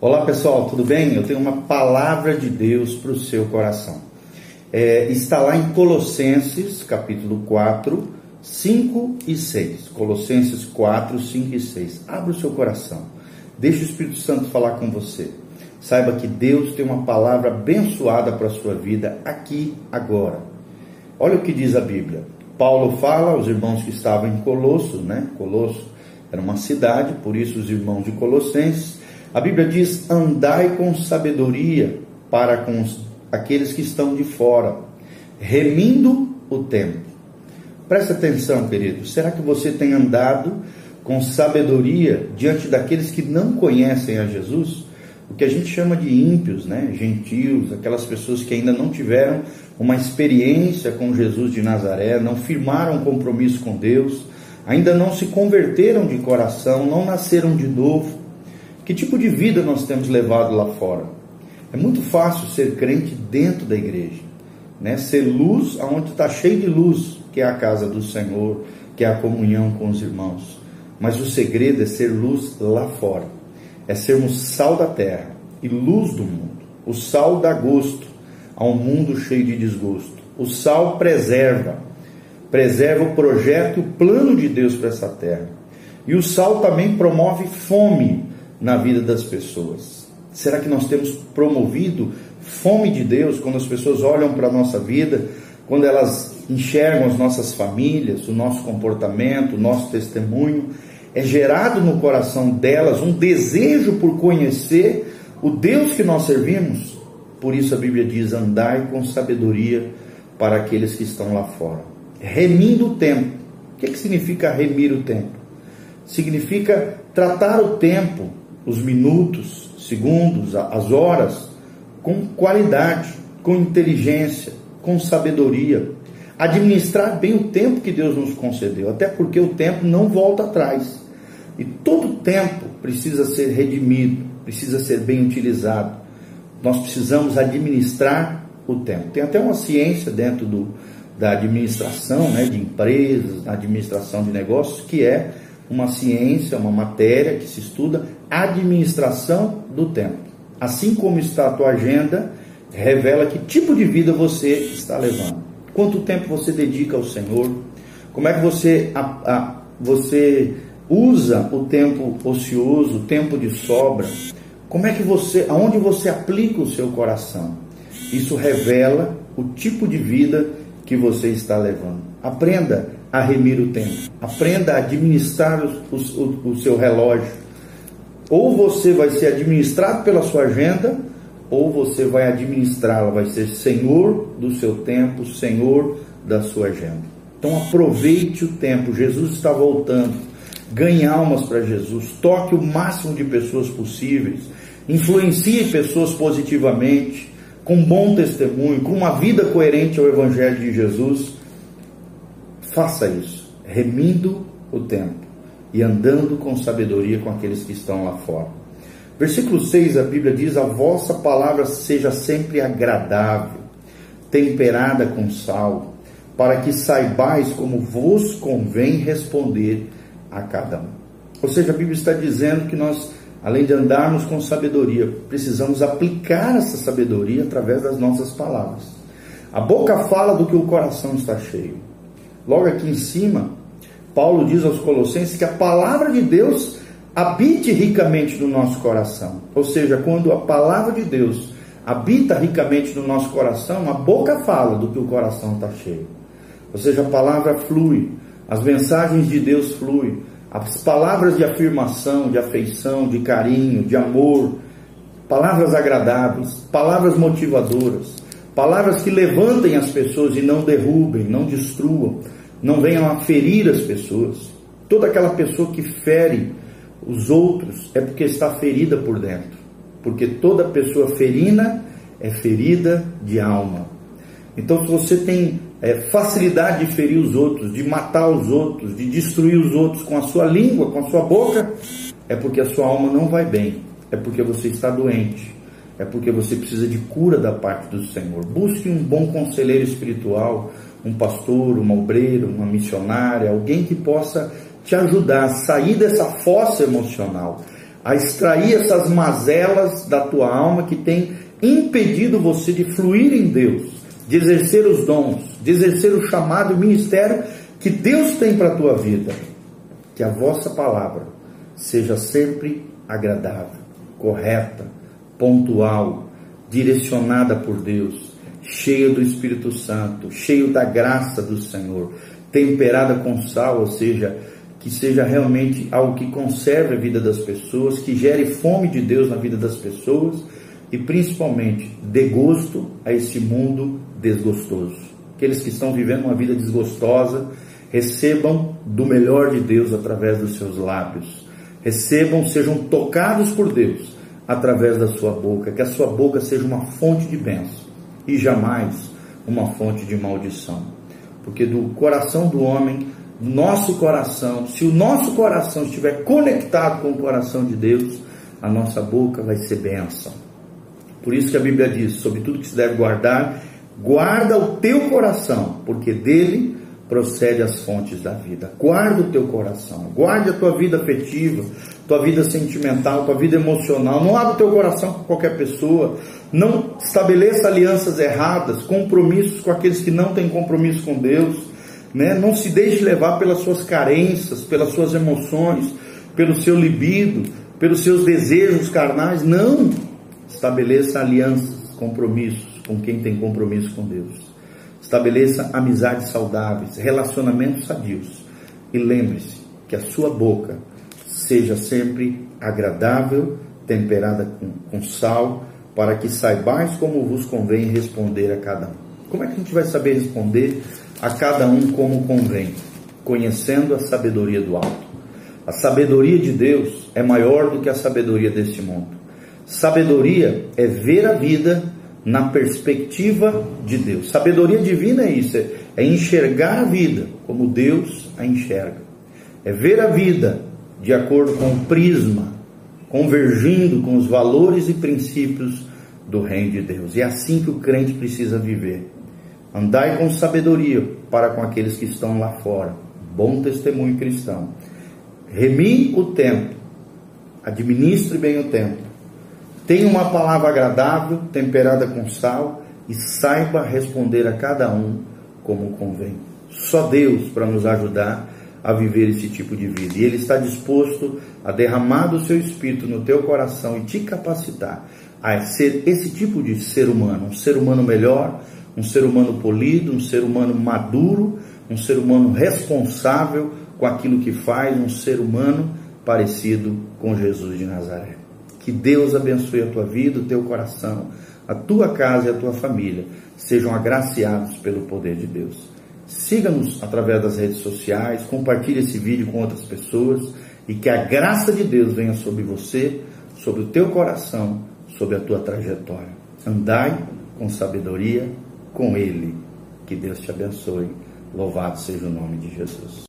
Olá pessoal, tudo bem? Eu tenho uma palavra de Deus para o seu coração. É, está lá em Colossenses, capítulo 4, 5 e 6. Colossenses 4, 5 e 6. Abra o seu coração. Deixe o Espírito Santo falar com você. Saiba que Deus tem uma palavra abençoada para a sua vida aqui, agora. Olha o que diz a Bíblia. Paulo fala aos irmãos que estavam em Colosso, né? Colosso era uma cidade, por isso os irmãos de Colossenses a Bíblia diz: andai com sabedoria para com aqueles que estão de fora, remindo o tempo. Presta atenção, querido. Será que você tem andado com sabedoria diante daqueles que não conhecem a Jesus? O que a gente chama de ímpios, né? Gentios, aquelas pessoas que ainda não tiveram uma experiência com Jesus de Nazaré, não firmaram um compromisso com Deus, ainda não se converteram de coração, não nasceram de novo que tipo de vida nós temos levado lá fora? É muito fácil ser crente dentro da igreja, né? Ser luz aonde está cheio de luz, que é a casa do Senhor, que é a comunhão com os irmãos. Mas o segredo é ser luz lá fora, é sermos sal da terra e luz do mundo. O sal dá gosto a um mundo cheio de desgosto. O sal preserva, preserva o projeto o plano de Deus para essa terra. E o sal também promove fome na vida das pessoas? Será que nós temos promovido fome de Deus quando as pessoas olham para a nossa vida, quando elas enxergam as nossas famílias, o nosso comportamento, o nosso testemunho? É gerado no coração delas um desejo por conhecer o Deus que nós servimos? Por isso a Bíblia diz: andai com sabedoria para aqueles que estão lá fora. Remindo o tempo. O que, que significa remir o tempo? Significa tratar o tempo os minutos, segundos, as horas, com qualidade, com inteligência, com sabedoria. Administrar bem o tempo que Deus nos concedeu, até porque o tempo não volta atrás. E todo tempo precisa ser redimido, precisa ser bem utilizado. Nós precisamos administrar o tempo. Tem até uma ciência dentro do, da administração né, de empresas, da administração de negócios, que é uma ciência, uma matéria que se estuda administração do tempo. Assim como está a tua agenda, revela que tipo de vida você está levando. Quanto tempo você dedica ao Senhor? Como é que você, a, a, você usa o tempo ocioso, o tempo de sobra? Como é que você, aonde você aplica o seu coração? Isso revela o tipo de vida que você está levando. Aprenda a remir o tempo. Aprenda a administrar o, o, o seu relógio. Ou você vai ser administrado pela sua agenda, ou você vai administrá-la, vai ser senhor do seu tempo, senhor da sua agenda. Então aproveite o tempo, Jesus está voltando. Ganhe almas para Jesus, toque o máximo de pessoas possíveis, influencie pessoas positivamente, com bom testemunho, com uma vida coerente ao Evangelho de Jesus Faça isso, remindo o tempo e andando com sabedoria com aqueles que estão lá fora. Versículo 6, a Bíblia diz: A vossa palavra seja sempre agradável, temperada com sal, para que saibais como vos convém responder a cada um. Ou seja, a Bíblia está dizendo que nós, além de andarmos com sabedoria, precisamos aplicar essa sabedoria através das nossas palavras. A boca fala do que o coração está cheio. Logo aqui em cima, Paulo diz aos Colossenses que a palavra de Deus habite ricamente no nosso coração. Ou seja, quando a palavra de Deus habita ricamente no nosso coração, a boca fala do que o coração está cheio. Ou seja, a palavra flui, as mensagens de Deus fluem, as palavras de afirmação, de afeição, de carinho, de amor, palavras agradáveis, palavras motivadoras, palavras que levantem as pessoas e não derrubem, não destruam, não venham a ferir as pessoas. Toda aquela pessoa que fere os outros é porque está ferida por dentro. Porque toda pessoa ferina é ferida de alma. Então, se você tem é, facilidade de ferir os outros, de matar os outros, de destruir os outros com a sua língua, com a sua boca, é porque a sua alma não vai bem. É porque você está doente. É porque você precisa de cura da parte do Senhor. Busque um bom conselheiro espiritual, um pastor, uma obreira, uma missionária, alguém que possa te ajudar a sair dessa fossa emocional, a extrair essas mazelas da tua alma que tem impedido você de fluir em Deus, de exercer os dons, de exercer o chamado, ministério que Deus tem para a tua vida. Que a vossa palavra seja sempre agradável, correta, pontual, direcionada por Deus, cheia do Espírito Santo, cheio da graça do Senhor, temperada com sal, ou seja, que seja realmente algo que conserve a vida das pessoas, que gere fome de Deus na vida das pessoas e principalmente dê gosto a esse mundo desgostoso. Aqueles que estão vivendo uma vida desgostosa, recebam do melhor de Deus através dos seus lábios. Recebam, sejam tocados por Deus através da sua boca, que a sua boca seja uma fonte de bênção e jamais uma fonte de maldição. Porque do coração do homem, nosso coração, se o nosso coração estiver conectado com o coração de Deus, a nossa boca vai ser bênção. Por isso que a Bíblia diz: sobre tudo que se deve guardar, guarda o teu coração, porque dele procede as fontes da vida. Guarda o teu coração, guarde a tua vida afetiva, tua vida sentimental, tua vida emocional. Não abra o teu coração com qualquer pessoa. Não estabeleça alianças erradas, compromissos com aqueles que não têm compromisso com Deus. Né? Não se deixe levar pelas suas carências, pelas suas emoções, pelo seu libido, pelos seus desejos carnais. Não! Estabeleça alianças, compromissos com quem tem compromisso com Deus. Estabeleça amizades saudáveis, relacionamentos sadios. E lembre-se que a sua boca seja sempre agradável, temperada com, com, sal, para que saibais como vos convém responder a cada um. Como é que a gente vai saber responder a cada um como convém? Conhecendo a sabedoria do alto. A sabedoria de Deus é maior do que a sabedoria deste mundo. Sabedoria é ver a vida na perspectiva de Deus. Sabedoria divina é isso, é enxergar a vida como Deus a enxerga. É ver a vida de acordo com o prisma, convergindo com os valores e princípios do reino de Deus. E é assim que o crente precisa viver. Andai com sabedoria para com aqueles que estão lá fora. Bom testemunho cristão. Remi o tempo. Administre bem o tempo Tenha uma palavra agradável, temperada com sal, e saiba responder a cada um como convém. Só Deus para nos ajudar a viver esse tipo de vida. E Ele está disposto a derramar do seu espírito no teu coração e te capacitar a ser esse tipo de ser humano, um ser humano melhor, um ser humano polido, um ser humano maduro, um ser humano responsável com aquilo que faz, um ser humano parecido com Jesus de Nazaré. Que Deus abençoe a tua vida, o teu coração, a tua casa e a tua família sejam agraciados pelo poder de Deus. Siga-nos através das redes sociais, compartilhe esse vídeo com outras pessoas e que a graça de Deus venha sobre você, sobre o teu coração, sobre a tua trajetória. Andai com sabedoria com Ele. Que Deus te abençoe. Louvado seja o nome de Jesus.